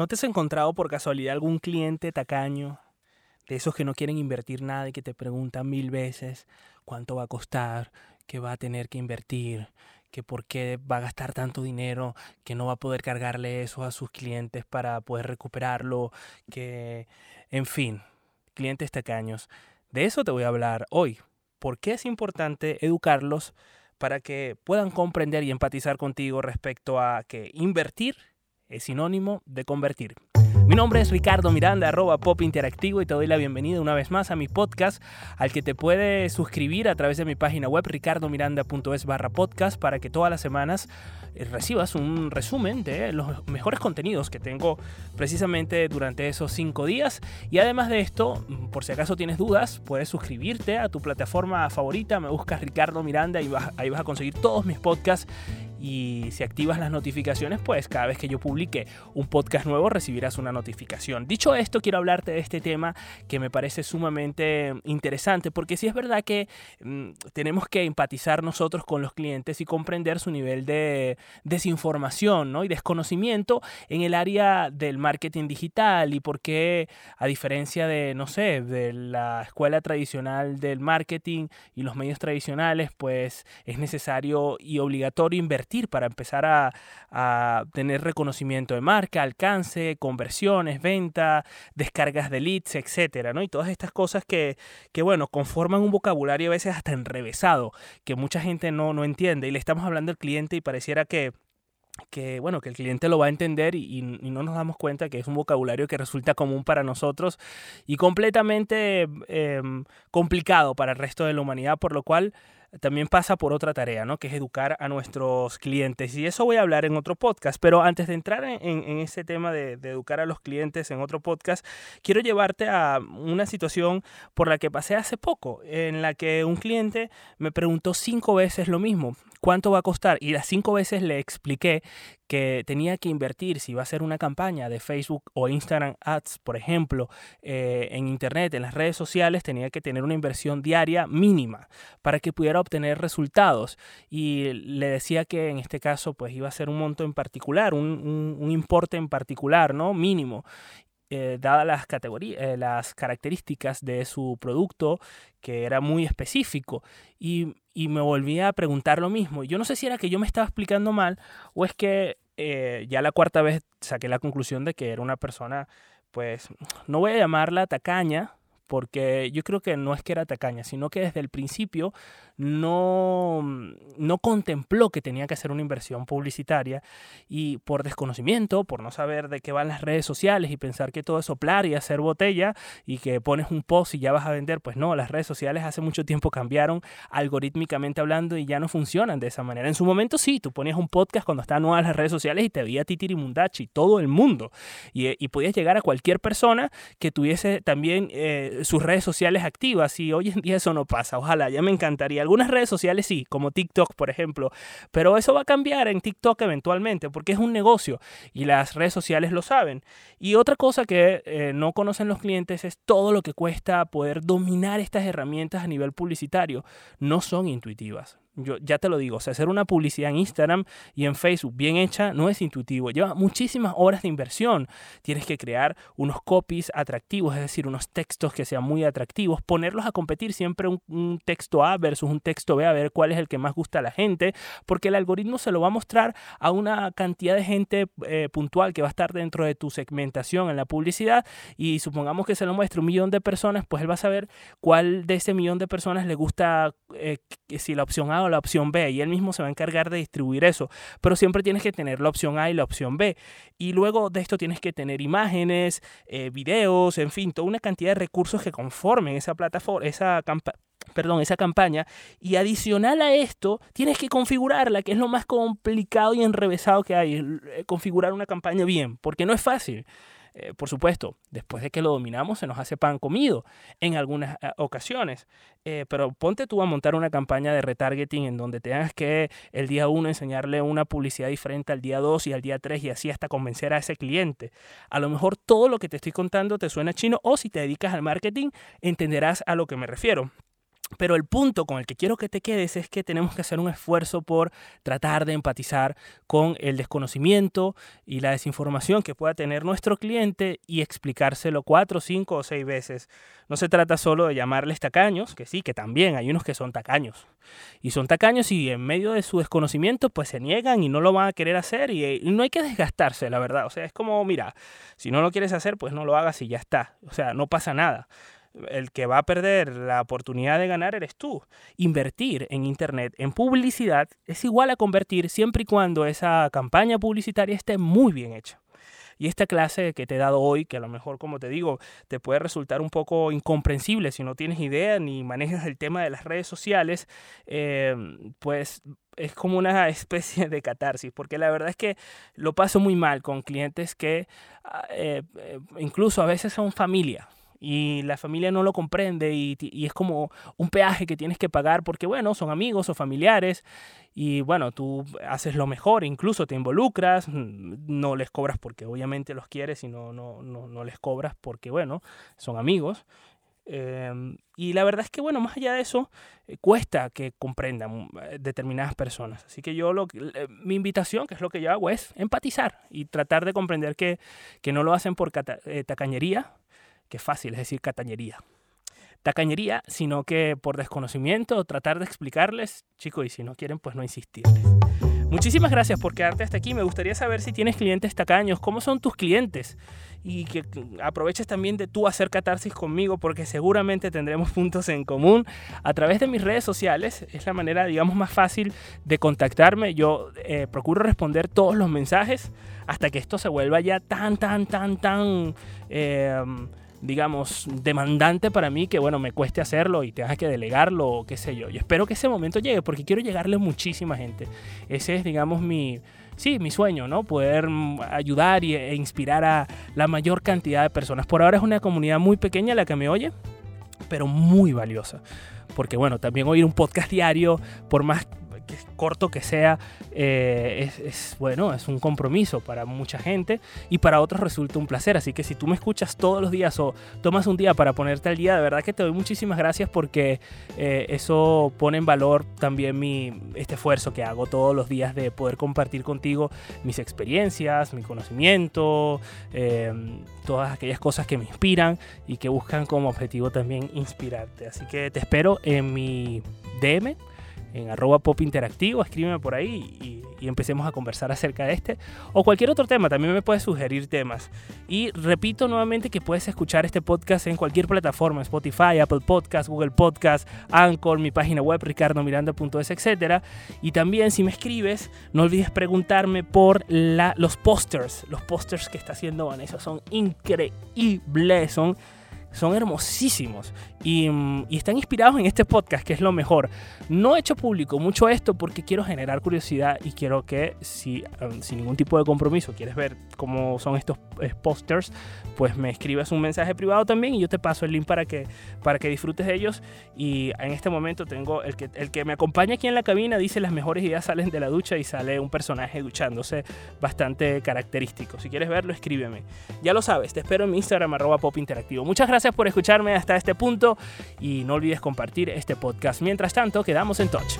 ¿No te has encontrado por casualidad algún cliente tacaño? De esos que no quieren invertir nada y que te preguntan mil veces cuánto va a costar, qué va a tener que invertir, que por qué va a gastar tanto dinero, que no va a poder cargarle eso a sus clientes para poder recuperarlo, que, en fin, clientes tacaños. De eso te voy a hablar hoy. ¿Por qué es importante educarlos para que puedan comprender y empatizar contigo respecto a que invertir es sinónimo de convertir. Mi nombre es Ricardo Miranda, arroba Pop Interactivo y te doy la bienvenida una vez más a mi podcast al que te puedes suscribir a través de mi página web ricardomiranda.es barra podcast para que todas las semanas eh, recibas un resumen de los mejores contenidos que tengo precisamente durante esos cinco días y además de esto, por si acaso tienes dudas, puedes suscribirte a tu plataforma favorita, me buscas Ricardo Miranda y ahí vas a conseguir todos mis podcasts y si activas las notificaciones, pues cada vez que yo publique un podcast nuevo recibirás una notificación. Dicho esto, quiero hablarte de este tema que me parece sumamente interesante, porque sí es verdad que mm, tenemos que empatizar nosotros con los clientes y comprender su nivel de desinformación ¿no? y desconocimiento en el área del marketing digital y por qué, a diferencia de, no sé, de la escuela tradicional del marketing y los medios tradicionales, pues es necesario y obligatorio invertir para empezar a, tener reconocimiento de marca, alcance, conversiones, venta, descargas de leads, etcétera, ¿no? Y todas estas cosas que, que, bueno, conforman un vocabulario a veces hasta enrevesado, que mucha gente no, no entiende. Y le estamos hablando al cliente y pareciera que que bueno, que el cliente lo va a entender y, no nos damos cuenta que es un vocabulario que resulta común para nosotros y completamente em, complicado para el resto de la humanidad, por lo cual también pasa por otra tarea, ¿no? Que es educar a nuestros clientes. Y eso voy a hablar en otro podcast. Pero antes de entrar en, ese tema de, educar a los clientes en otro podcast, quiero llevarte a una situación por la que pasé hace poco, en la que un cliente me preguntó cinco veces lo mismo. ¿Cuánto va a costar? Y las cinco veces le expliqué que tenía que invertir, si iba a hacer una campaña de Facebook o Instagram Ads, por ejemplo, eh, en Internet, en las redes sociales, tenía que tener una inversión diaria mínima para que pudiera obtener resultados. Y le decía que en este caso, pues iba a ser un monto en particular, un, importe en particular, ¿no? Mínimo. Eh, dadas las, categorías, eh, las características de su producto, que era muy específico, y, y, me volví a preguntar lo mismo. Yo no sé si era que yo me estaba explicando mal o es que eh, ya la cuarta vez saqué la conclusión de que era una persona, pues, no voy a llamarla tacaña, porque yo creo que no es que era tacaña, sino que desde el principio no, no contempló que tenía que hacer una inversión publicitaria y por desconocimiento, por no saber de qué van las redes sociales y pensar que todo es soplar y hacer botella y que pones un post y ya vas a vender, pues no, las redes sociales hace mucho tiempo cambiaron algorítmicamente hablando y ya no funcionan de esa manera. En su momento sí, tú ponías un podcast cuando estaban nuevas las redes sociales y te veía Titirimundachi, todo el mundo y, y podías llegar a cualquier persona que tuviese también... Eh, sus redes sociales activas y hoy en día eso no pasa. Ojalá, ya me encantaría. Algunas redes sociales sí, como TikTok, por ejemplo, pero eso va a cambiar en TikTok eventualmente porque es un negocio y las redes sociales lo saben. Y otra cosa que eh, no conocen los clientes es todo lo que cuesta poder dominar estas herramientas a nivel publicitario. No son intuitivas. Yo ya te lo digo, o sea, hacer una publicidad en Instagram y en Facebook bien hecha no es intuitivo. Lleva muchísimas horas de inversión. Tienes que crear unos copies atractivos, es decir, unos textos que sean muy atractivos, ponerlos a competir siempre un, texto A versus un texto B, a ver cuál es el que más gusta a la gente, porque el algoritmo se lo va a mostrar a una cantidad de gente eh, puntual que va a estar dentro de tu segmentación en la publicidad y supongamos que se lo muestre un millón de personas, pues él va a saber cuál de ese millón de personas le gusta, eh, si la opción A o la opción B y él mismo se va a encargar de distribuir eso. Pero siempre tienes que tener la opción A y la opción B. Y luego de esto tienes que tener imágenes, eh, videos, en fin, toda una cantidad de recursos que conformen esa plataforma, esa perdón, esa campaña. Y adicional a esto, tienes que configurarla, que es lo más complicado y enrevesado que hay, eh, configurar una campaña bien, porque no es fácil. Eh, por supuesto, después de que lo dominamos se nos hace pan comido en algunas eh, ocasiones. Eh, pero ponte tú a montar una campaña de retargeting en donde tengas que el día 1 enseñarle una publicidad diferente al día 2 y al día 3 y así hasta convencer a ese cliente. A lo mejor todo lo que te estoy contando te suena chino o si te dedicas al marketing entenderás a lo que me refiero. Pero el punto con el que quiero que te quedes es que tenemos que hacer un esfuerzo por tratar de empatizar con el desconocimiento y la desinformación que pueda tener nuestro cliente y explicárselo cuatro, cinco o seis veces. No se trata solo de llamarles tacaños, que sí, que también hay unos que son tacaños. Y son tacaños y en medio de su desconocimiento pues se niegan y no lo van a querer hacer y, y no hay que desgastarse, la verdad. O sea, es como, mira, si no lo quieres hacer, pues no lo hagas y ya está. O sea, no pasa nada el que va a perder la oportunidad de ganar eres tú. Invertir en Internet, en publicidad, es igual a convertir siempre y cuando esa campaña publicitaria esté muy bien hecha. Y esta clase que te he dado hoy, que a lo mejor, como te digo, te puede resultar un poco incomprensible si no tienes idea ni manejas el tema de las redes sociales, eh, pues es como una especie de catarsis, porque la verdad es que lo paso muy mal con clientes que ah, eh, eh, incluso a veces son familia y la familia no lo comprende y, y, es como un peaje que tienes que pagar porque, bueno, son amigos o familiares y, bueno, tú haces lo mejor, incluso te involucras, no les cobras porque obviamente los quieres y no, no, no, no les cobras porque, bueno, son amigos. Eh, y la verdad es que, bueno, más allá de eso, eh, cuesta que comprendan eh, determinadas personas. Así que yo, lo, mi invitación, que es lo que yo hago, es empatizar y tratar de comprender que, que no lo hacen por tacañería, que fácil, es decir, catañería. Tacañería, sino que por desconocimiento, tratar de explicarles, chicos, y si no quieren, pues no insistirles. Muchísimas gracias por quedarte hasta aquí. Me gustaría saber si tienes clientes tacaños, cómo son tus clientes y que aproveches también de tú hacer catarsis conmigo porque seguramente tendremos puntos en común a través de mis redes sociales. Es la manera, digamos, más fácil de contactarme. Yo eh, procuro responder todos los mensajes hasta que esto se vuelva ya tan, tan, tan, tan... Eh, digamos, demandante para mí que, bueno, me cueste hacerlo y tengas que delegarlo o qué sé yo. Y espero que ese momento llegue porque quiero llegarle a muchísima gente. Ese es, digamos, mi, sí, mi sueño, ¿no? Poder mm, ayudar e inspirar a la mayor cantidad de personas. Por ahora es una comunidad muy pequeña la que me oye, pero muy valiosa. Porque, bueno, también oír un podcast diario, por más corto que sea, eh, es, bueno, es un compromiso para mucha gente y para otros resulta un placer. Así que si tú me escuchas todos los días o tomas un día para ponerte al día, de verdad que te doy muchísimas gracias porque eh, eso pone en valor también mi, este esfuerzo que hago todos los días de poder compartir contigo mis experiencias, mi conocimiento, eh, todas aquellas cosas que me inspiran y que buscan como objetivo también inspirarte. Así que te espero en mi DM en arroba pop interactivo, escríbeme por ahí y, empecemos a conversar acerca de este o cualquier otro tema, también me puedes sugerir temas. Y repito nuevamente que puedes escuchar este podcast en cualquier plataforma, Spotify, Apple Podcast, Google Podcast, Anchor, mi página web ricardomiranda.es, etc. Y también si me escribes, no olvides preguntarme por la, los posters, los posters que está haciendo Vanessa, son increíbles, son son hermosísimos mm, y, están inspirados en este podcast, que es lo mejor. No he hecho público mucho esto porque quiero generar curiosidad y quiero que si um, sin ningún tipo de compromiso quieres ver cómo son estos posters, pues me escribas un mensaje privado también y yo te paso el link para que, para que disfrutes de ellos. Y en este momento tengo el que, el que me acompaña aquí en la cabina, dice las mejores ideas salen de la ducha y sale un personaje duchándose bastante característico. Si quieres verlo, escríbeme. Ya lo sabes, te espero en mi Instagram arroba pop interactivo. Muchas gracias Gracias por escucharme hasta este punto y no olvides compartir este podcast. Mientras tanto, quedamos en touch.